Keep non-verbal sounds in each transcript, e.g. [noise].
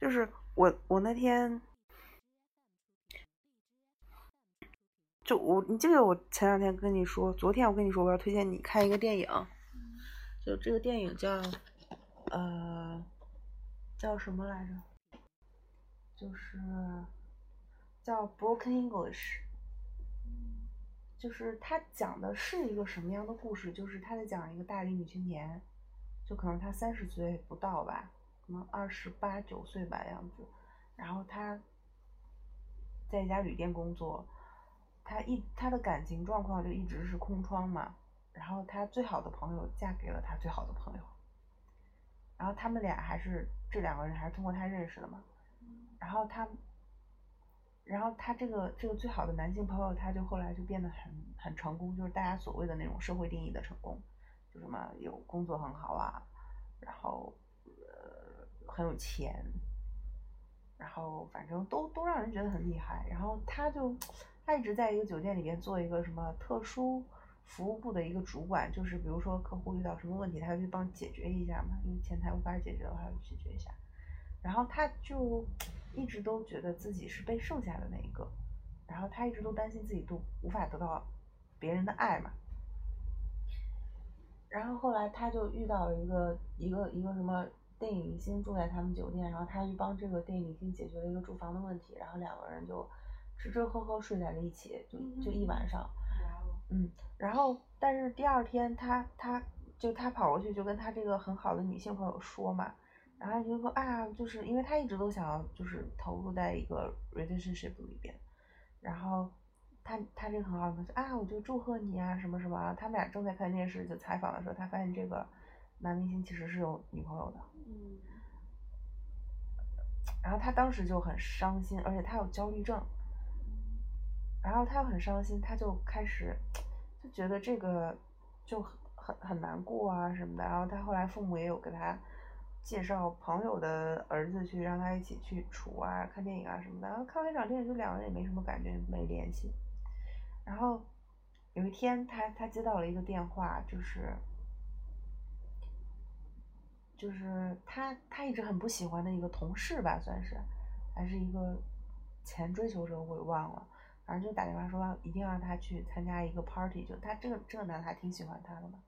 就是我我那天就我你记得我前两天跟你说，昨天我跟你说我要推荐你看一个电影，就这个电影叫呃叫什么来着？就是叫 Broken English。就是他讲的是一个什么样的故事？就是他在讲一个大龄女青年，就可能她三十岁不到吧，可能二十八九岁吧样子。然后他在一家旅店工作，他一他的感情状况就一直是空窗嘛。然后他最好的朋友嫁给了他最好的朋友，然后他们俩还是这两个人还是通过他认识的嘛。然后他。然后他这个这个最好的男性朋友，他就后来就变得很很成功，就是大家所谓的那种社会定义的成功，就什么有工作很好啊，然后很有钱，然后反正都都让人觉得很厉害。然后他就他一直在一个酒店里面做一个什么特殊服务部的一个主管，就是比如说客户遇到什么问题，他就去帮解决一下嘛，因为前台无法解决的话，就解决一下。然后他就。一直都觉得自己是被剩下的那一个，然后他一直都担心自己都无法得到别人的爱嘛。然后后来他就遇到了一个一个一个什么电影明星住在他们酒店，然后他去帮这个电影明星解决了一个住房的问题，然后两个人就吃吃喝喝睡在了一起，就就一晚上。嗯，然后但是第二天他他就他跑过去就跟他这个很好的女性朋友说嘛。然后就说啊，就是因为他一直都想要，就是投入在一个 relationship 里边。然后他他这个很好的说啊，我就祝贺你啊，什么什么。他们俩正在看电视，就采访的时候，他发现这个男明星其实是有女朋友的。嗯。然后他当时就很伤心，而且他有焦虑症。然后他又很伤心，他就开始就觉得这个就很很很难过啊什么的。然后他后来父母也有给他。介绍朋友的儿子去让他一起去处啊看电影啊什么的，然后看完一场电影就两个人也没什么感觉没联系。然后有一天他他接到了一个电话，就是就是他他一直很不喜欢的一个同事吧算是，还是一个前追求者我也忘了，反正就打电话说一定要让他去参加一个 party，就他这个这个男的还挺喜欢他的嘛。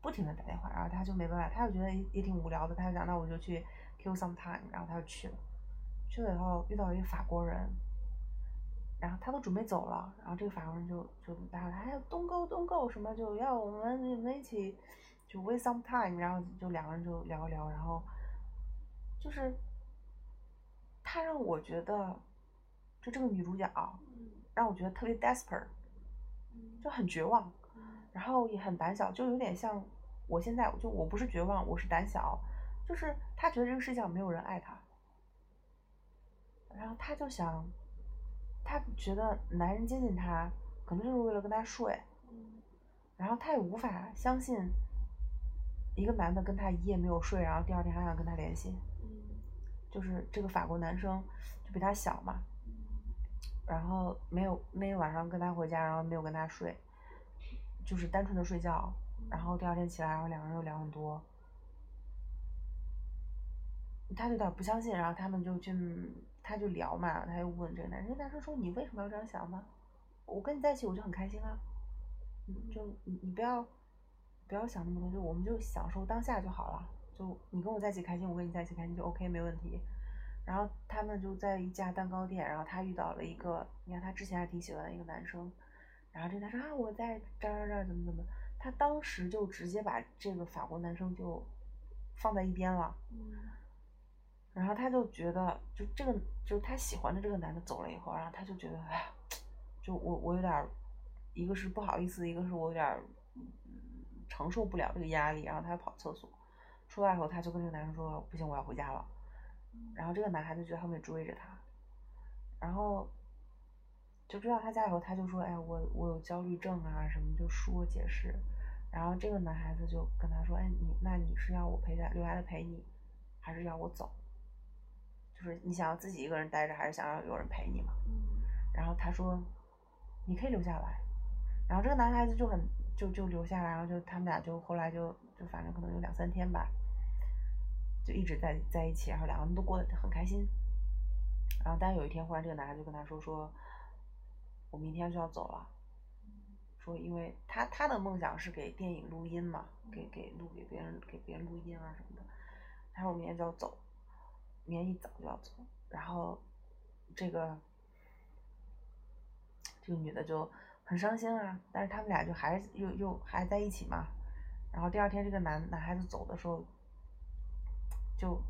不停的打电话，然后他就没办法，他就觉得也也挺无聊的，他就讲那我就去 kill some time，然后他就去了，去了以后遇到一个法国人，然后他都准备走了，然后这个法国人就就打他，还有 don't go don't go 什么就要我们你们一起就 waste some time，然后就两个人就聊一聊，然后就是他让我觉得就这个女主角让我觉得特别 desperate，就很绝望。然后也很胆小，就有点像我现在，就我不是绝望，我是胆小，就是他觉得这个世界上没有人爱他，然后他就想，他觉得男人接近他，可能就是为了跟他睡，然后他也无法相信一个男的跟他一夜没有睡，然后第二天还想跟他联系，就是这个法国男生就比他小嘛，然后没有那个晚上跟他回家，然后没有跟他睡。就是单纯的睡觉，然后第二天起来，然后两个人又聊很多，他就有点不相信，然后他们就去，他就聊嘛，他又问这个男生，男生说你为什么要这样想呢？我跟你在一起我就很开心啊，就你你不要不要想那么多，就我们就享受当下就好了，就你跟我在一起开心，我跟你在一起开心就 OK 没问题。然后他们就在一家蛋糕店，然后他遇到了一个，你看他之前还挺喜欢的一个男生。然后这男生啊，我在这儿这儿怎么怎么，他当时就直接把这个法国男生就放在一边了。嗯。然后他就觉得，就这个就是他喜欢的这个男的走了以后，然后他就觉得，哎呀，就我我有点，一个是不好意思，一个是我有点承受不了这个压力，然后他跑厕所，出来以后他就跟这个男生说，不行，我要回家了。然后这个男孩子就在后面追着他，然后。就追到他家以后，他就说：“哎，我我有焦虑症啊，什么就说解释。”然后这个男孩子就跟他说：“哎，你那你是要我陪在留下来陪你，还是要我走？就是你想要自己一个人待着，还是想要有人陪你嘛？”然后他说：“你可以留下来。”然后这个男孩子就很就就留下来，然后就他们俩就后来就就反正可能有两三天吧，就一直在在一起，然后两个人都过得很开心。然后，但有一天，忽然这个男孩就跟他说：“说，我明天就要走了。说，因为他他的梦想是给电影录音嘛，给给录给别人给别人录音啊什么的。他说我明天就要走，明天一早就要走。然后，这个这个女的就很伤心啊，但是他们俩就还是又又还在一起嘛。然后第二天，这个男男孩子走的时候，就。”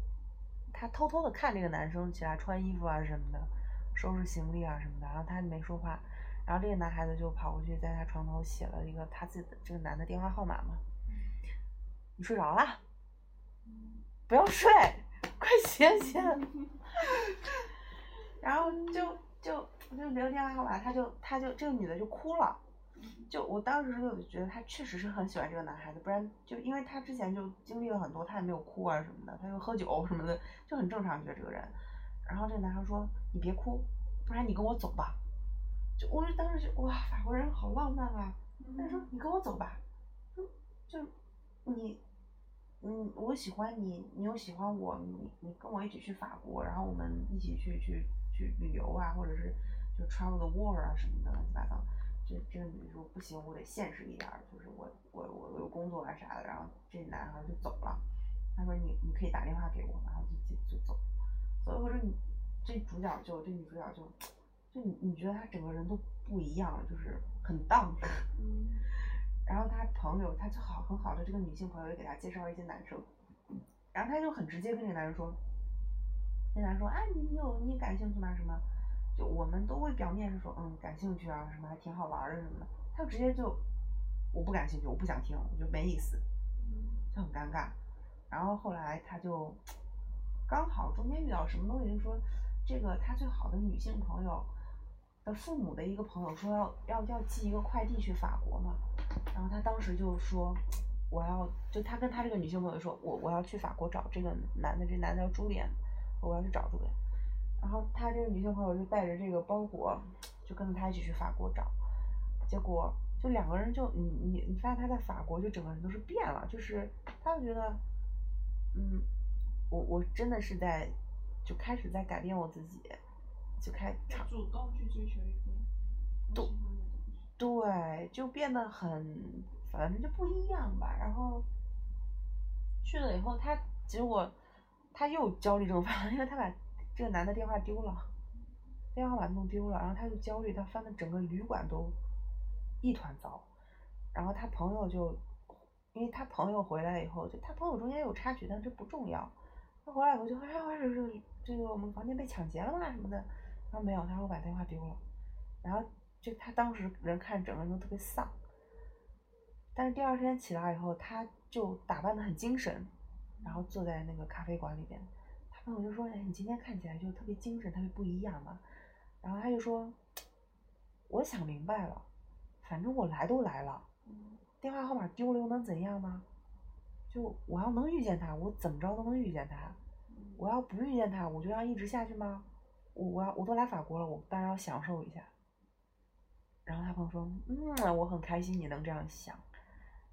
他偷偷的看这个男生起来穿衣服啊什么的，收拾行李啊什么的，然后他没说话，然后这个男孩子就跑过去在他床头写了一个他自己的这个男的电话号码嘛。你睡着了？不要睡，[laughs] 快醒醒。[laughs] 然后就就就留电话号码，他就他就这个女的就哭了。就我当时就觉得他确实是很喜欢这个男孩子，不然就因为他之前就经历了很多，他也没有哭啊什么的，他又喝酒什么的，就很正常，觉得这个人。然后这个男孩说：“你别哭，不然你跟我走吧。”就我就当时就哇，法国人好浪漫啊！他说：“你跟我走吧。”就就你，嗯，我喜欢你，你又喜欢我，你你跟我一起去法国，然后我们一起去去去旅游啊，或者是就 travel the world 啊什么的乱七八糟。这这个女的说不行，我得现实一点，就是我我我有工作啊啥的，然后这男孩就走了。他说你你可以打电话给我，然后就就就走。所以我说你这主角就这女主角就就你你觉得她整个人都不一样了，就是很荡。嗯。[laughs] 然后她朋友，她就好很好的这个女性朋友也给她介绍一些男生，然后她就很直接跟这男生说，那男人说哎你你有你感兴趣吗什么？就我们都会表面是说嗯感兴趣啊什么还挺好玩的什么的，他就直接就我不感兴趣我不想听我觉得没意思，就很尴尬。然后后来他就刚好中间遇到什么东西，就说这个他最好的女性朋友的父母的一个朋友说要要要寄一个快递去法国嘛，然后他当时就说我要就他跟他这个女性朋友说我我要去法国找这个男的，这男的叫朱莲，我要去找朱莲。然后他这个女性朋友就带着这个包裹，就跟着他一起去法国找，结果就两个人就你你你发现他在法国就整个人都是变了，就是他就觉得，嗯，我我真的是在就开始在改变我自己，就开主动去追求一个对对，就变得很反正就不一样吧。然后去了以后，他结果他又焦虑症犯了，因为他把。这个男的电话丢了，电话把弄丢了，然后他就焦虑，他翻的整个旅馆都一团糟，然后他朋友就，因为他朋友回来以后，就他朋友中间有插曲，但这不重要。他回来以后就哎呀，这这这个我们房间被抢劫了嘛什么的，他说没有，他说我把电话丢了，然后就他当时人看整个人都特别丧，但是第二天起来以后，他就打扮的很精神，然后坐在那个咖啡馆里边。他朋友就说，哎，你今天看起来就特别精神，特别不一样嘛。然后他就说，我想明白了，反正我来都来了，电话号码丢了又能怎样呢？就我要能遇见他，我怎么着都能遇见他。我要不遇见他，我就要一直下去吗？我我要我都来法国了，我当然要享受一下。然后他朋友说，嗯，我很开心你能这样想。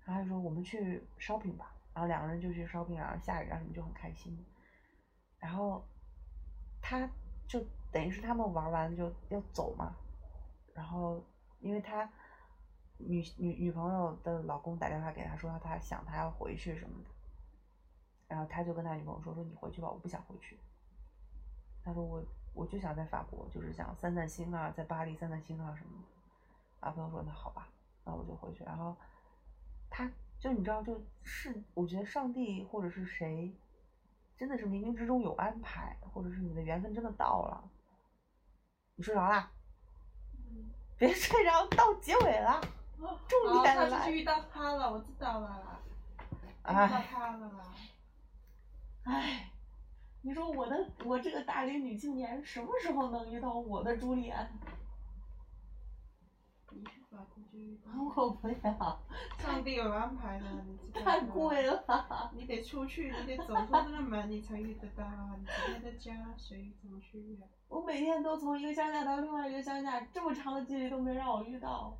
然后他就说，我们去 shopping 吧。然后两个人就去 shopping，然后下雨啊什么就很开心。然后，他就等于是他们玩完就要走嘛，然后因为他女女女朋友的老公打电话给他说他想他要回去什么的，然后他就跟他女朋友说说你回去吧，我不想回去。他说我我就想在法国，就是想散散心啊，在巴黎散散心啊什么的。然后，朋友说那好吧，那我就回去。然后他就你知道就是我觉得上帝或者是谁。真的是冥冥之中有安排，或者是你的缘分真的到了。你睡着啦？[laughs] 别睡着，到结尾了，重点了。他是遇到他了，我知道了。遇到他了。唉，你说我的我这个大龄女青年什么时候能遇到我的朱丽安？好可悲啊！上帝有安排的，你 [laughs] 太贵了？你得出去，你得走出这个门，你才遇得到。你今天的家，谁怎么去呀、我每天都从一个乡下到另外一个乡下，这么长的距离都没让我遇到。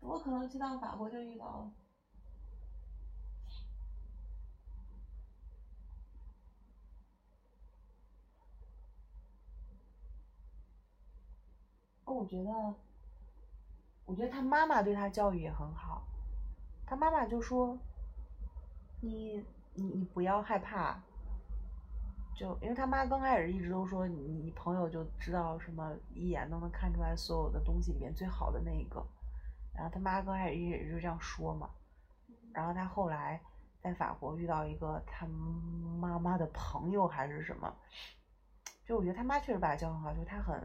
我可能去到法国就遇到了。我觉得我觉得他妈妈对他教育也很好。他妈妈就说：“你你你不要害怕。”就因为他妈刚开始一直都说你你朋友就知道什么一眼都能看出来所有的东西里面最好的那一个，然后他妈刚开始一直就这样说嘛，然后他后来在法国遇到一个他妈妈的朋友还是什么，就我觉得他妈确实把他教很好，就他很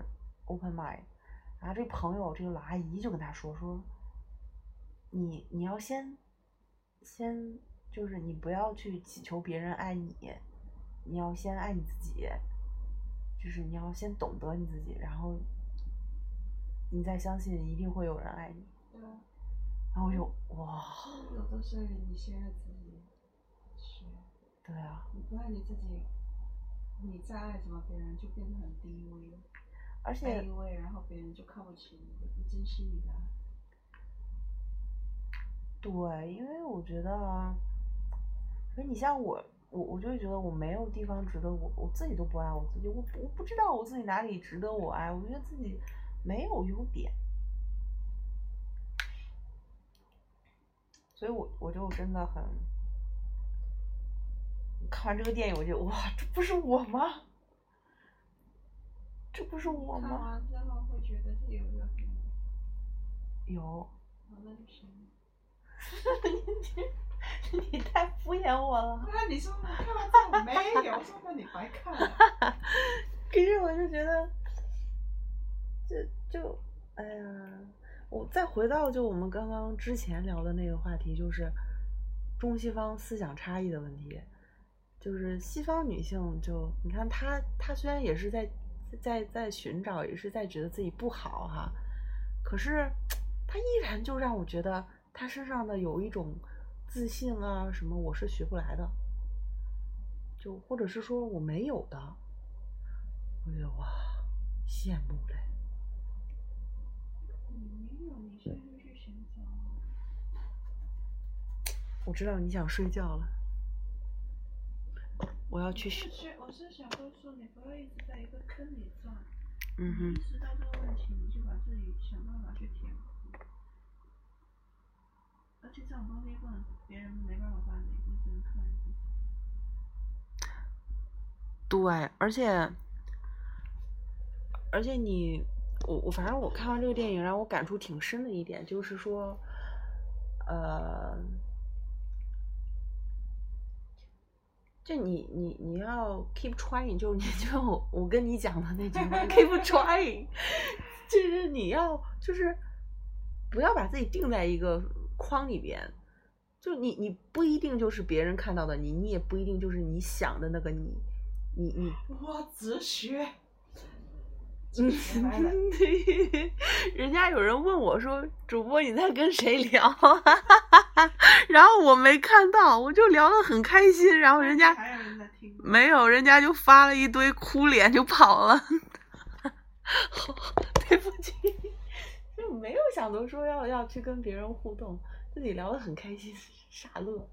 open mind，然后这朋友这个老阿姨就跟他说说，你你要先先就是你不要去祈求别人爱你。你要先爱你自己，就是你要先懂得你自己，然后你再相信一定会有人爱你。对啊。然后我就哇。有的时候你先爱自己，是。对啊。你不爱你自己，你再爱什么别人就变得很低微。而且。然后别人就看不起你，不珍惜你的。对，因为我觉得，所以你像我。我我就会觉得我没有地方值得我，我自己都不爱我自己，我我不知道我自己哪里值得我爱，我觉得自己没有优点，所以我我就真的很，看完这个电影我就哇，这不是我吗？这不是我吗？看完之后会觉得自己有优点有。那就行。[laughs] 你太敷衍我了。那你说我看完之后没有？说那你白看了。可是我就觉得，就就哎呀，我再回到就我们刚刚之前聊的那个话题，就是中西方思想差异的问题。就是西方女性，就你看她，她虽然也是在在在寻找，也是在觉得自己不好哈，可是他依然就让我觉得他身上的有一种。自信啊，什么我是学不来的，就或者是说我没有的，我觉得哇，羡慕嘞。没有，你现在就去寻找。我知道你想睡觉了，我要去学。我是想说，说你不要一直在一个坑里转。嗯哼。意识到这个问题，你就把自己想办法去填。而且这种东西不能，别人没办法帮你，你只能靠你自己。对，而且，而且你，我我反正我看完这个电影，让我感触挺深的一点就是说，呃，就你你你要 keep trying，就你就我跟你讲的那句话 keep trying，[laughs] 就是你要就是不要把自己定在一个。框里边，就你你不一定就是别人看到的你，你也不一定就是你想的那个你，你你。哇，哲学。嗯 [laughs] [laughs] 人家有人问我说：“主播你在跟谁聊？” [laughs] 然后我没看到，我就聊得很开心。然后人家没有，人家就发了一堆哭脸就跑了。对不起。就没有想到说要要去跟别人互动，自己聊得很开心，傻乐。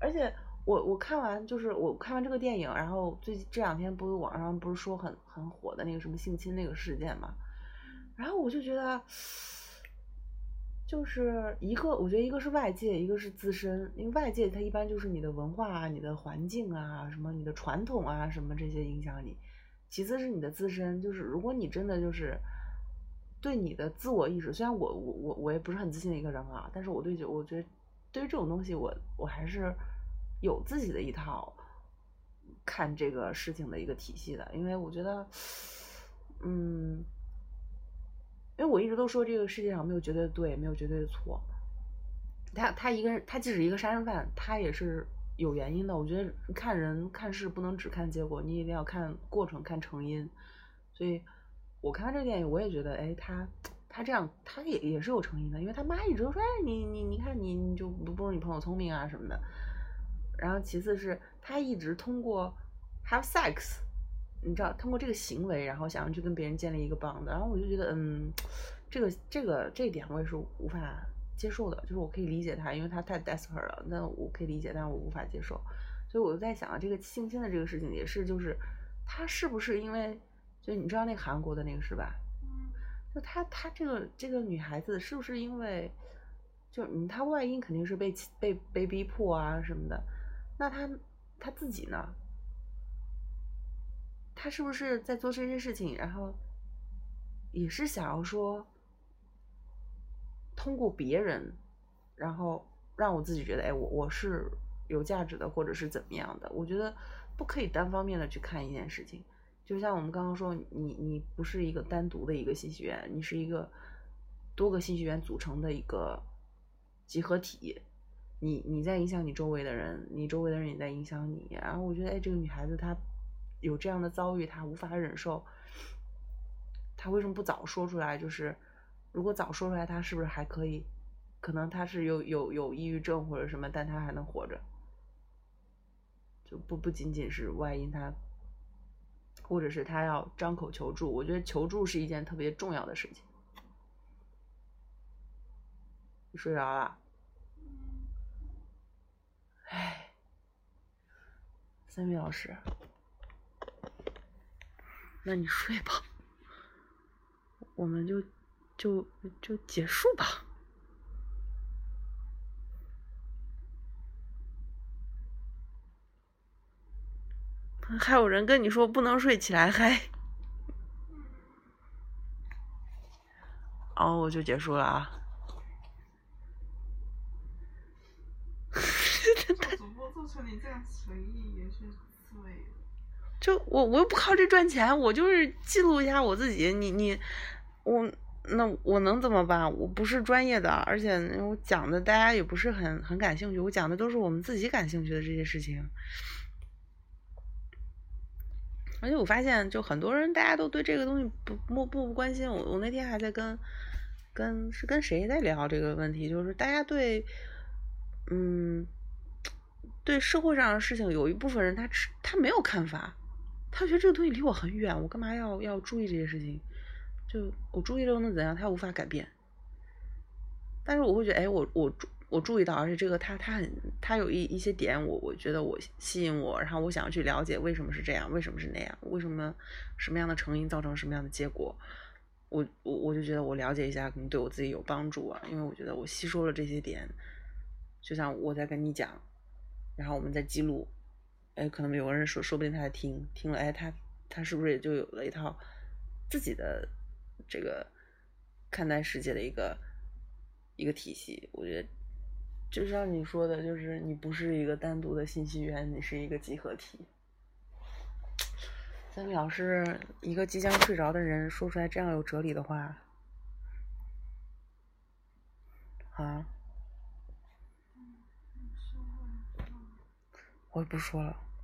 而且我我看完就是我看完这个电影，然后最近这两天不是网上不是说很很火的那个什么性侵那个事件嘛，然后我就觉得，就是一个我觉得一个是外界，一个是自身，因为外界它一般就是你的文化啊、你的环境啊、什么你的传统啊什么这些影响你，其次是你的自身，就是如果你真的就是。对你的自我意识，虽然我我我我也不是很自信的一个人啊，但是我对我觉得对于这种东西，我我还是有自己的一套看这个事情的一个体系的，因为我觉得，嗯，因为我一直都说这个世界上没有绝对的对，没有绝对的错。他他一个人，他即使一个杀人犯，他也是有原因的。我觉得看人看事不能只看结果，你一定要看过程，看成因，所以。我看完这个电影，我也觉得，哎，他他这样，他也也是有成因的，因为他妈一直都说，哎，你你你看你你就不不如你朋友聪明啊什么的。然后其次是他一直通过 have sex，你知道，通过这个行为，然后想要去跟别人建立一个 bond。然后我就觉得，嗯，这个这个这一点我也是无法接受的，就是我可以理解他，因为他太 desperate 了，那我可以理解，但是我无法接受。所以我就在想啊，这个性侵的这个事情也是，就是他是不是因为。就你知道那个韩国的那个是吧？就她她这个这个女孩子是不是因为，就嗯，她外因肯定是被被被逼迫啊什么的，那他他自己呢？他是不是在做这些事情，然后也是想要说，通过别人，然后让我自己觉得，哎，我我是有价值的，或者是怎么样的？我觉得不可以单方面的去看一件事情。就像我们刚刚说，你你不是一个单独的一个信息源，你是一个多个信息源组成的一个集合体。你你在影响你周围的人，你周围的人也在影响你。然后我觉得，哎，这个女孩子她有这样的遭遇，她无法忍受，她为什么不早说出来？就是如果早说出来，她是不是还可以？可能她是有有有抑郁症或者什么，但她还能活着，就不不仅仅是外因，她。或者是他要张口求助，我觉得求助是一件特别重要的事情。睡着了？唉，三米老师，那你睡吧，我们就就就结束吧。还有人跟你说不能睡起来嗨，哦，我就结束了啊。你这样随意也是醉就我我又不靠这赚钱，我就是记录一下我自己。你你我那我能怎么办？我不是专业的，而且我讲的大家也不是很很感兴趣。我讲的都是我们自己感兴趣的这些事情。而且我发现，就很多人，大家都对这个东西不不不不关心。我我那天还在跟跟是跟谁在聊这个问题，就是大家对嗯对社会上的事情，有一部分人他吃他没有看法，他觉得这个东西离我很远，我干嘛要要注意这些事情？就我注意了又能怎样？他无法改变。但是我会觉得，哎，我我。我注意到，而且这个他他很他有一一些点，我我觉得我吸引我，然后我想要去了解为什么是这样，为什么是那样，为什么什么样的成因造成什么样的结果，我我我就觉得我了解一下可能对我自己有帮助啊，因为我觉得我吸收了这些点，就像我在跟你讲，然后我们在记录，哎，可能有个人说，说不定他在听，听了，哎，他他是不是也就有了一套自己的这个看待世界的一个一个体系，我觉得。就像你说的，就是你不是一个单独的信息源，你是一个集合体。三秒是一个即将睡着的人说出来这样有哲理的话，啊，我也不说了。